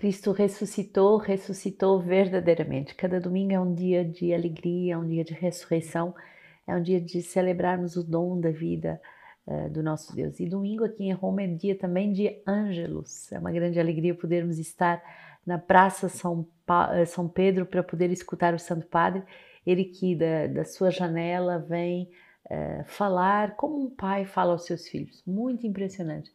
Cristo ressuscitou, ressuscitou verdadeiramente. Cada domingo é um dia de alegria, é um dia de ressurreição, é um dia de celebrarmos o dom da vida uh, do nosso Deus. E domingo aqui em Roma é dia também de Ângelos. É uma grande alegria podermos estar na Praça São, pa eh, São Pedro para poder escutar o Santo Padre. Ele que da, da sua janela vem uh, falar como um pai fala aos seus filhos. Muito impressionante.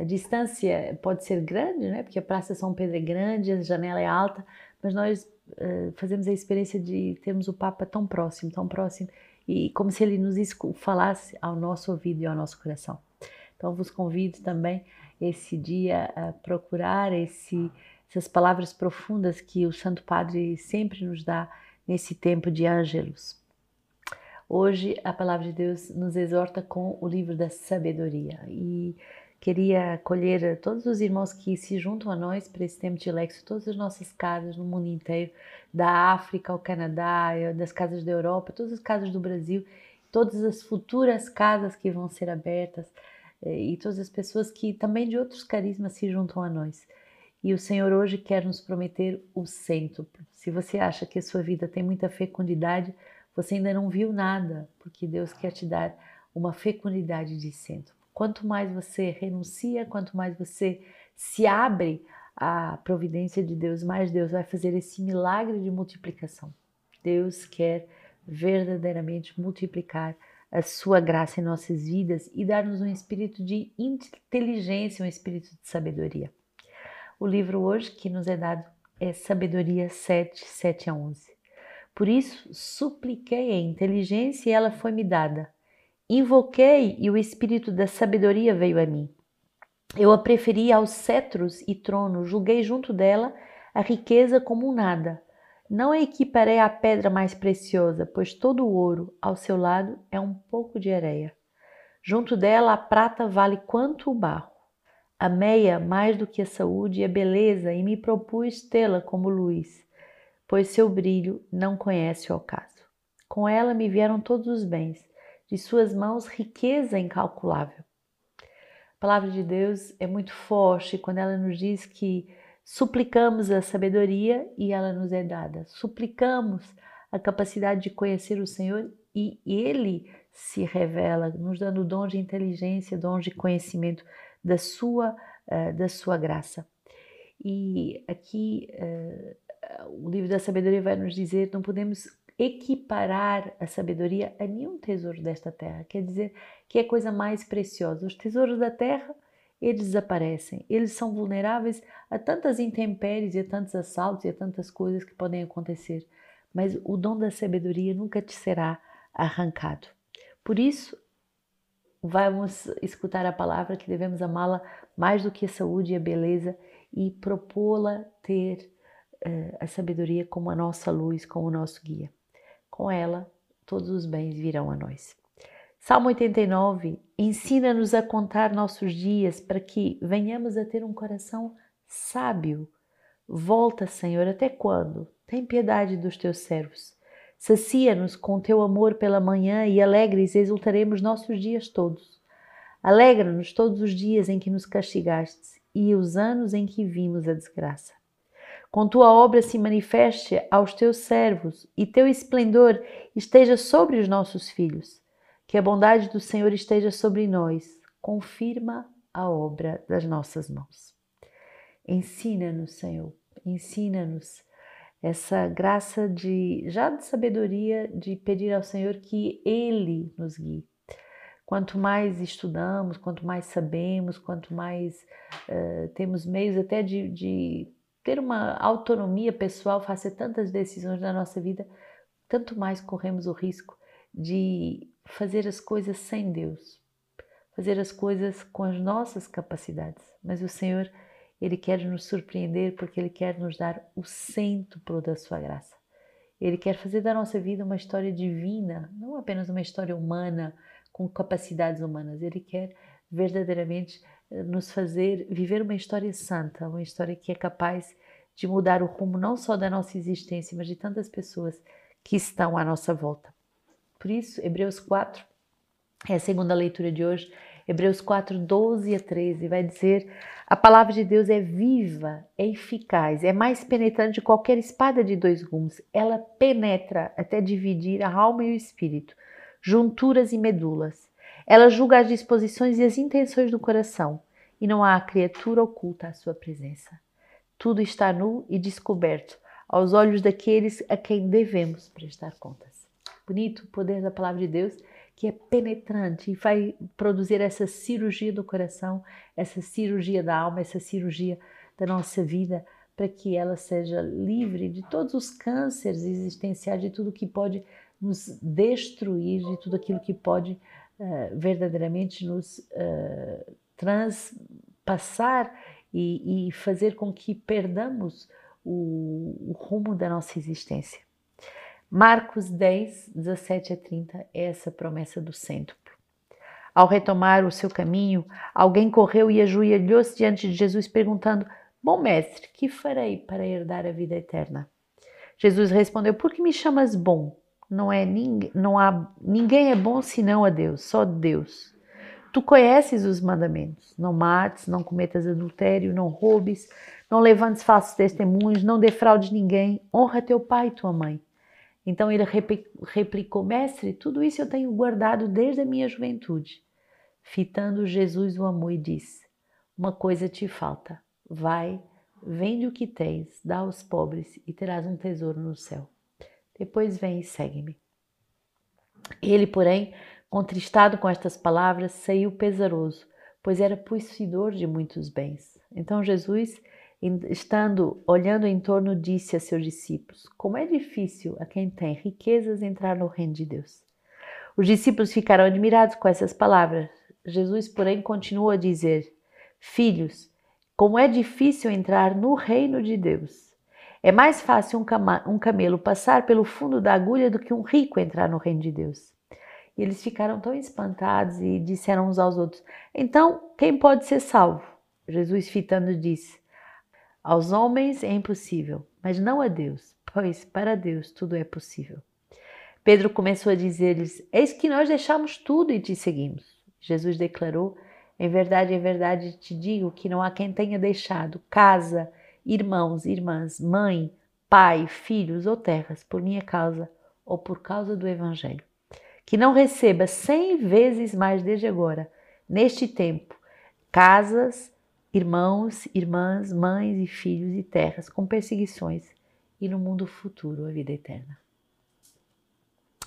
A distância pode ser grande, né? porque a Praça São Pedro é grande, a janela é alta, mas nós uh, fazemos a experiência de termos o Papa tão próximo, tão próximo, e como se ele nos falasse ao nosso ouvido e ao nosso coração. Então, vos convido também esse dia a procurar esse, essas palavras profundas que o Santo Padre sempre nos dá nesse tempo de ângelos. Hoje, a palavra de Deus nos exorta com o livro da sabedoria e Queria acolher todos os irmãos que se juntam a nós para esse tempo de Lexo, todas as nossas casas no mundo inteiro, da África ao Canadá, das casas da Europa, todas as casas do Brasil, todas as futuras casas que vão ser abertas eh, e todas as pessoas que também de outros carismas se juntam a nós. E o Senhor hoje quer nos prometer o cêntuplo. Se você acha que a sua vida tem muita fecundidade, você ainda não viu nada, porque Deus quer te dar uma fecundidade de cento. Quanto mais você renuncia, quanto mais você se abre à providência de Deus, mais Deus vai fazer esse milagre de multiplicação. Deus quer verdadeiramente multiplicar a sua graça em nossas vidas e dar-nos um espírito de inteligência, um espírito de sabedoria. O livro hoje que nos é dado é Sabedoria 7, 7 a 11. Por isso, supliquei a inteligência e ela foi me dada. Invoquei e o espírito da sabedoria veio a mim. Eu a preferi aos cetros e tronos, julguei junto dela a riqueza como um nada. Não a equiparei à pedra mais preciosa, pois todo o ouro ao seu lado é um pouco de areia. Junto dela a prata vale quanto o barro. Amei-a mais do que a saúde e a beleza e me propus tê-la como luz, pois seu brilho não conhece o ocaso. Com ela me vieram todos os bens de suas mãos riqueza incalculável. A palavra de Deus é muito forte quando ela nos diz que suplicamos a sabedoria e ela nos é dada. Suplicamos a capacidade de conhecer o Senhor e ele se revela, nos dando dom de inteligência, dom de conhecimento da sua, uh, da sua graça. E aqui uh, o livro da sabedoria vai nos dizer: não podemos equiparar a sabedoria a nenhum tesouro desta terra. Quer dizer que é a coisa mais preciosa. Os tesouros da terra, eles desaparecem. Eles são vulneráveis a tantas intempéries e a tantos assaltos e a tantas coisas que podem acontecer. Mas o dom da sabedoria nunca te será arrancado. Por isso, vamos escutar a palavra que devemos amá-la mais do que a saúde e a beleza e propô-la ter uh, a sabedoria como a nossa luz, como o nosso guia. Com ela, todos os bens virão a nós. Salmo 89 ensina-nos a contar nossos dias para que venhamos a ter um coração sábio. Volta, Senhor, até quando? Tem piedade dos teus servos. Sacia-nos com teu amor pela manhã e alegres exultaremos nossos dias todos. Alegra-nos todos os dias em que nos castigastes e os anos em que vimos a desgraça com tua obra se manifeste aos teus servos e teu esplendor esteja sobre os nossos filhos. Que a bondade do Senhor esteja sobre nós. Confirma a obra das nossas mãos. Ensina-nos, Senhor, ensina-nos essa graça de já de sabedoria de pedir ao Senhor que ele nos guie. Quanto mais estudamos, quanto mais sabemos, quanto mais uh, temos meios até de, de ter uma autonomia pessoal, fazer tantas decisões na nossa vida, tanto mais corremos o risco de fazer as coisas sem Deus, fazer as coisas com as nossas capacidades. Mas o Senhor, Ele quer nos surpreender porque Ele quer nos dar o cêntuplo da Sua graça. Ele quer fazer da nossa vida uma história divina, não apenas uma história humana com capacidades humanas. Ele quer verdadeiramente nos fazer viver uma história santa, uma história que é capaz de mudar o rumo não só da nossa existência, mas de tantas pessoas que estão à nossa volta. Por isso, Hebreus 4 é a segunda leitura de hoje. Hebreus 4, 12 a 13 vai dizer: a palavra de Deus é viva, é eficaz, é mais penetrante de qualquer espada de dois gumes. Ela penetra até dividir a alma e o espírito, junturas e medulas. Ela julga as disposições e as intenções do coração, e não há criatura oculta à sua presença. Tudo está nu e descoberto aos olhos daqueles a quem devemos prestar contas. Bonito o poder da palavra de Deus que é penetrante e vai produzir essa cirurgia do coração, essa cirurgia da alma, essa cirurgia da nossa vida, para que ela seja livre de todos os cânceres existenciais, de tudo que pode nos destruir, de tudo aquilo que pode uh, verdadeiramente nos uh, transpassar e, e, fazer com que perdamos o, o rumo da nossa existência. Marcos 10, 17 a 30 é essa promessa do cêntuplo. Ao retomar o seu caminho, alguém correu e ajoelhou-se diante de Jesus, perguntando: Bom mestre, que farei para herdar a vida eterna? Jesus respondeu: Por que me chamas bom? Não é não há ninguém é bom senão a Deus, só Deus. Tu conheces os mandamentos: não mates, não cometas adultério, não roubes, não levantes falsos testemunhos, não defraudes ninguém, honra teu pai e tua mãe. Então ele replicou: Mestre, tudo isso eu tenho guardado desde a minha juventude. Fitando Jesus o amor e disse: Uma coisa te falta. Vai, vende o que tens, dá aos pobres e terás um tesouro no céu. Depois vem e segue-me. Ele, porém, contristado com estas palavras, saiu pesaroso, pois era possuidor de muitos bens. Então Jesus estando olhando em torno, disse a seus discípulos: Como é difícil a quem tem riquezas entrar no reino de Deus. Os discípulos ficaram admirados com essas palavras. Jesus, porém, continuou a dizer: Filhos, como é difícil entrar no reino de Deus. É mais fácil um, um camelo passar pelo fundo da agulha do que um rico entrar no reino de Deus. E eles ficaram tão espantados e disseram uns aos outros: Então, quem pode ser salvo? Jesus, fitando, disse: aos homens é impossível, mas não a Deus, pois para Deus tudo é possível. Pedro começou a dizer-lhes: Eis que nós deixamos tudo e te seguimos. Jesus declarou: Em verdade, em verdade te digo que não há quem tenha deixado casa, irmãos, irmãs, mãe, pai, filhos ou terras por minha causa ou por causa do Evangelho, que não receba cem vezes mais desde agora, neste tempo, casas, irmãos, irmãs, mães e filhos e terras com perseguições e no mundo futuro a vida eterna.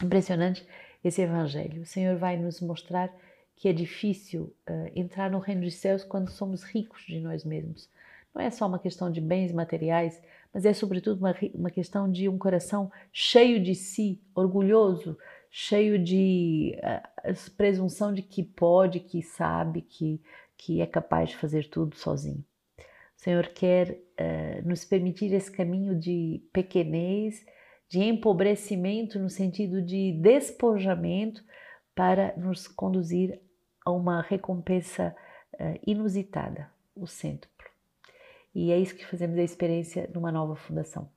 Impressionante esse evangelho. O Senhor vai nos mostrar que é difícil uh, entrar no reino dos céus quando somos ricos de nós mesmos. Não é só uma questão de bens materiais, mas é sobretudo uma, uma questão de um coração cheio de si, orgulhoso, cheio de uh, presunção de que pode, que sabe, que que é capaz de fazer tudo sozinho. O Senhor quer uh, nos permitir esse caminho de pequenez, de empobrecimento no sentido de despojamento para nos conduzir a uma recompensa uh, inusitada, o cêntuplo. E é isso que fazemos a experiência numa nova fundação.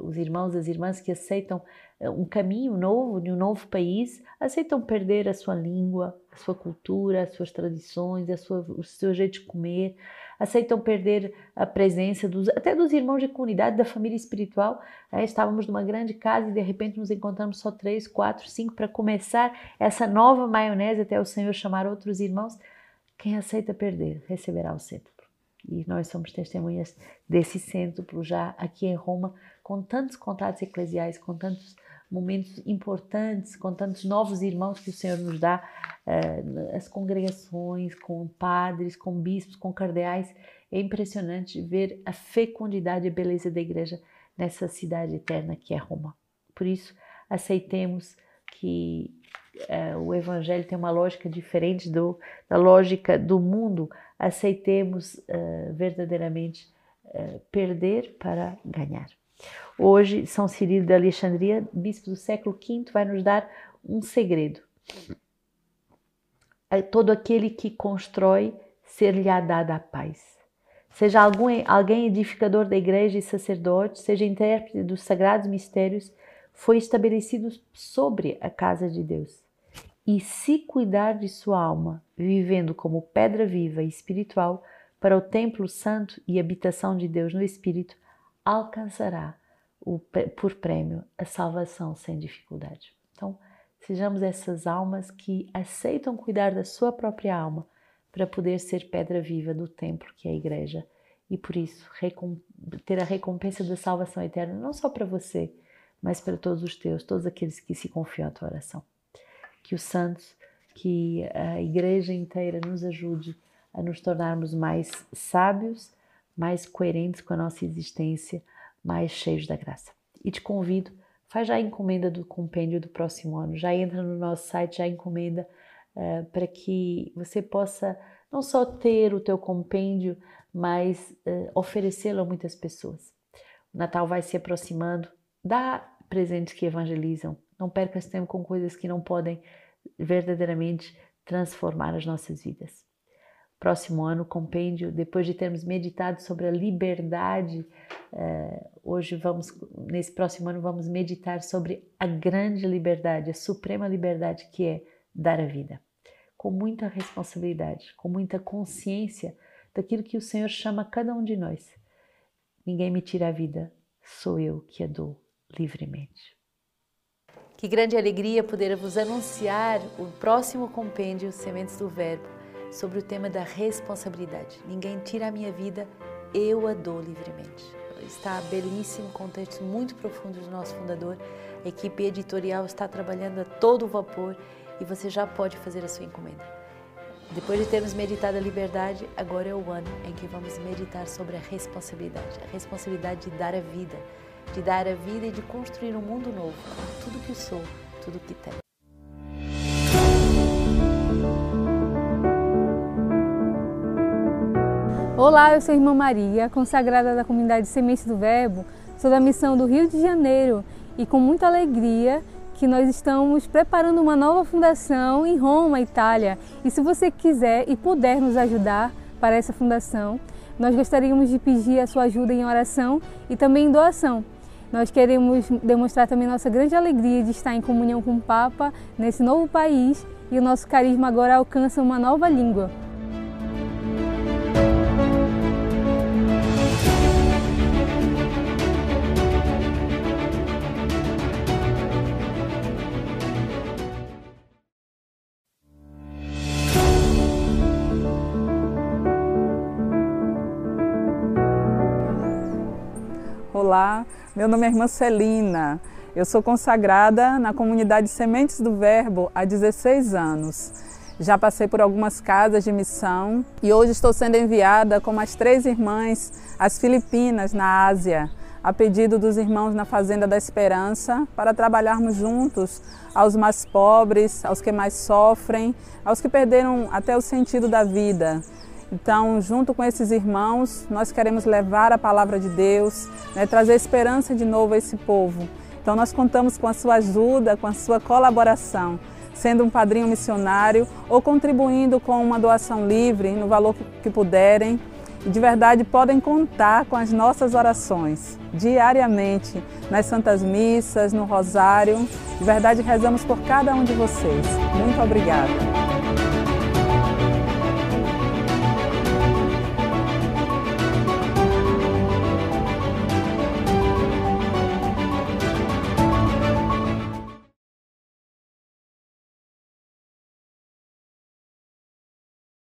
Os irmãos e as irmãs que aceitam um caminho novo de um novo país, aceitam perder a sua língua, a sua cultura, as suas tradições, a sua, o seu jeito de comer, aceitam perder a presença dos, até dos irmãos de comunidade, da família espiritual. É, estávamos numa grande casa e de repente nos encontramos só três, quatro, cinco para começar essa nova maionese até o Senhor chamar outros irmãos. Quem aceita perder receberá o cetro. E nós somos testemunhas desse centro já aqui em Roma, com tantos contatos eclesiais, com tantos momentos importantes, com tantos novos irmãos que o Senhor nos dá, uh, as congregações, com padres, com bispos, com cardeais. É impressionante ver a fecundidade e a beleza da igreja nessa cidade eterna que é Roma. Por isso, aceitemos que uh, o Evangelho tem uma lógica diferente do, da lógica do mundo. Aceitemos uh, verdadeiramente perder para ganhar. Hoje, São Cirilo de Alexandria, bispo do século V, vai nos dar um segredo. Todo aquele que constrói, ser-lhe-á dada a paz. Seja algum, alguém edificador da igreja e sacerdote, seja intérprete dos sagrados mistérios, foi estabelecido sobre a casa de Deus. E se cuidar de sua alma, vivendo como pedra viva e espiritual para o templo santo e habitação de Deus no Espírito, alcançará o, por prêmio a salvação sem dificuldade. Então, sejamos essas almas que aceitam cuidar da sua própria alma para poder ser pedra viva do templo que é a igreja e por isso ter a recompensa da salvação eterna não só para você, mas para todos os teus, todos aqueles que se confiam à tua oração. Que os santos, que a igreja inteira nos ajude a nos tornarmos mais sábios, mais coerentes com a nossa existência, mais cheios da graça. E te convido, faz já a encomenda do compêndio do próximo ano, já entra no nosso site, já encomenda uh, para que você possa não só ter o teu compêndio, mas uh, oferecê-lo a muitas pessoas. O Natal vai se aproximando, dá presentes que evangelizam, não perca esse tempo com coisas que não podem verdadeiramente transformar as nossas vidas. Próximo ano, compêndio, depois de termos meditado sobre a liberdade, uh, hoje vamos, nesse próximo ano, vamos meditar sobre a grande liberdade, a suprema liberdade que é dar a vida. Com muita responsabilidade, com muita consciência daquilo que o Senhor chama cada um de nós. Ninguém me tira a vida, sou eu que a dou livremente. Que grande alegria poder vos anunciar o próximo compêndio Sementes do Verbo sobre o tema da responsabilidade. Ninguém tira a minha vida, eu a dou livremente. Está belíssimo, com textos muito profundos do nosso fundador. A equipe editorial está trabalhando a todo vapor e você já pode fazer a sua encomenda. Depois de termos meditado a liberdade, agora é o ano em que vamos meditar sobre a responsabilidade, a responsabilidade de dar a vida, de dar a vida e de construir um mundo novo, com tudo que sou, tudo que tenho. Olá, eu sou a irmã Maria, consagrada da comunidade Semente do Verbo, sou da missão do Rio de Janeiro e com muita alegria que nós estamos preparando uma nova fundação em Roma, Itália. E se você quiser e puder nos ajudar para essa fundação, nós gostaríamos de pedir a sua ajuda em oração e também em doação. Nós queremos demonstrar também nossa grande alegria de estar em comunhão com o Papa nesse novo país e o nosso carisma agora alcança uma nova língua. Olá, meu nome é irmã Celina. Eu sou consagrada na comunidade Sementes do Verbo há 16 anos. Já passei por algumas casas de missão e hoje estou sendo enviada com mais três irmãs às Filipinas, na Ásia, a pedido dos irmãos na Fazenda da Esperança, para trabalharmos juntos aos mais pobres, aos que mais sofrem, aos que perderam até o sentido da vida então, junto com esses irmãos, nós queremos levar a palavra de Deus, né, trazer esperança de novo a esse povo. Então, nós contamos com a sua ajuda, com a sua colaboração, sendo um padrinho missionário ou contribuindo com uma doação livre, no valor que puderem. De verdade podem contar com as nossas orações diariamente nas Santas Missas, no Rosário. De verdade rezamos por cada um de vocês. Muito obrigada.